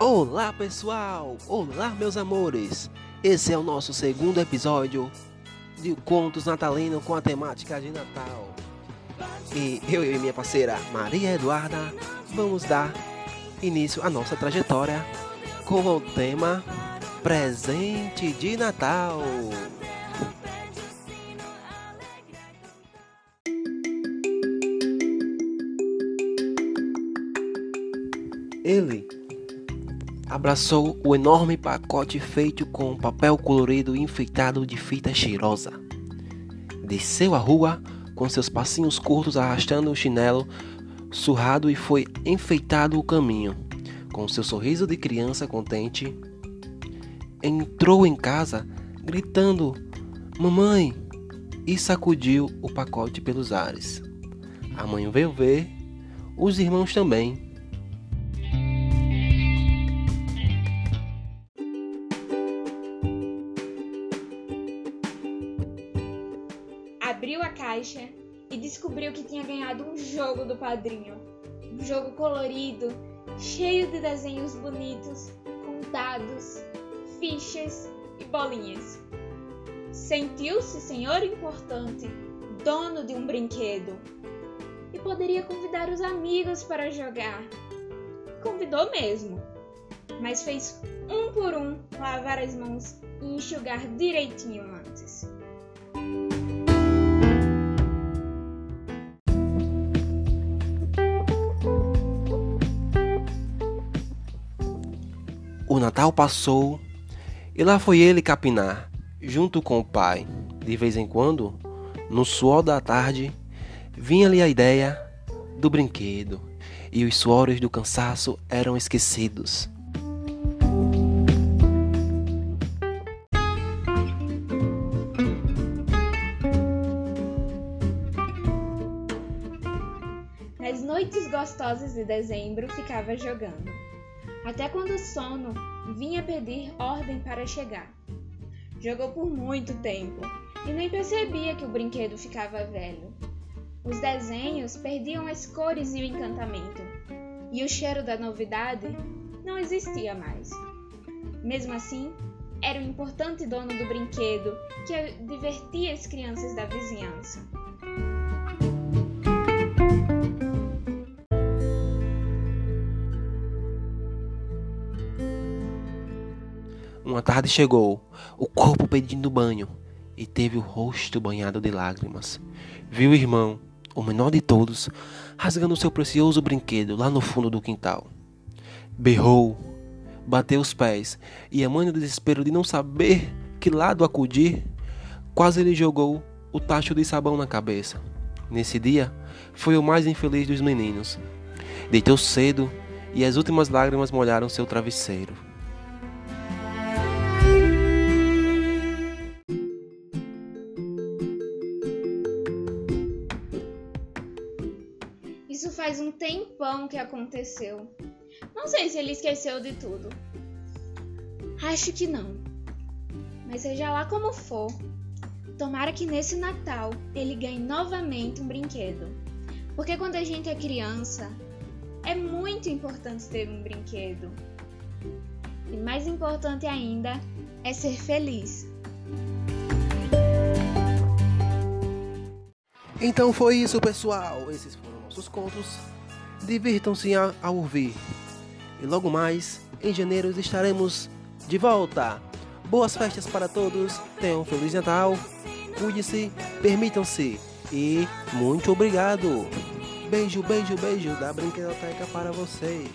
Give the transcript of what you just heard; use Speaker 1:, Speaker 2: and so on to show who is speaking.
Speaker 1: Olá pessoal, olá meus amores. Esse é o nosso segundo episódio de Contos Natalinos com a temática de Natal. E eu e minha parceira Maria Eduarda vamos dar início à nossa trajetória com o tema Presente de Natal. Ele abraçou o enorme pacote feito com papel colorido e enfeitado de fita cheirosa. Desceu a rua com seus passinhos curtos arrastando o chinelo surrado e foi enfeitado o caminho. Com seu sorriso de criança contente, entrou em casa gritando: Mamãe! e sacudiu o pacote pelos ares. A mãe veio ver, os irmãos também
Speaker 2: abriu a caixa e descobriu que tinha ganhado um jogo do padrinho. Um jogo colorido, cheio de desenhos bonitos, com dados, fichas e bolinhas. Sentiu-se senhor importante, dono de um brinquedo, e poderia convidar os amigos para jogar. Convidou mesmo, mas fez um por um lavar as mãos e enxugar direitinho antes.
Speaker 1: O Natal passou e lá foi ele capinar, junto com o pai. De vez em quando, no suor da tarde, vinha-lhe a ideia do brinquedo e os suores do cansaço eram esquecidos.
Speaker 2: Nas noites gostosas de dezembro ficava jogando até quando o sono vinha pedir ordem para chegar. Jogou por muito tempo e nem percebia que o brinquedo ficava velho. Os desenhos perdiam as cores e o encantamento, e o cheiro da novidade não existia mais. Mesmo assim, era o importante dono do brinquedo que divertia as crianças da vizinhança.
Speaker 1: Uma tarde chegou, o corpo pedindo banho, e teve o rosto banhado de lágrimas. Viu o irmão, o menor de todos, rasgando seu precioso brinquedo lá no fundo do quintal. Berrou, bateu os pés, e a mãe, no desespero de não saber que lado acudir, quase lhe jogou o tacho de sabão na cabeça. Nesse dia, foi o mais infeliz dos meninos. Deitou cedo e as últimas lágrimas molharam seu travesseiro.
Speaker 2: Isso faz um tempão que aconteceu. Não sei se ele esqueceu de tudo. Acho que não. Mas seja lá como for, tomara que nesse Natal ele ganhe novamente um brinquedo. Porque quando a gente é criança, é muito importante ter um brinquedo. E mais importante ainda é ser feliz.
Speaker 1: Então foi isso, pessoal. Esses foram nossos contos. Divirtam-se a, a ouvir. E logo mais, em janeiro, estaremos de volta. Boas festas para todos. Tenham um Feliz Natal. Cuide-se, permitam-se. E muito obrigado. Beijo, beijo, beijo da Brinquedoteca para vocês.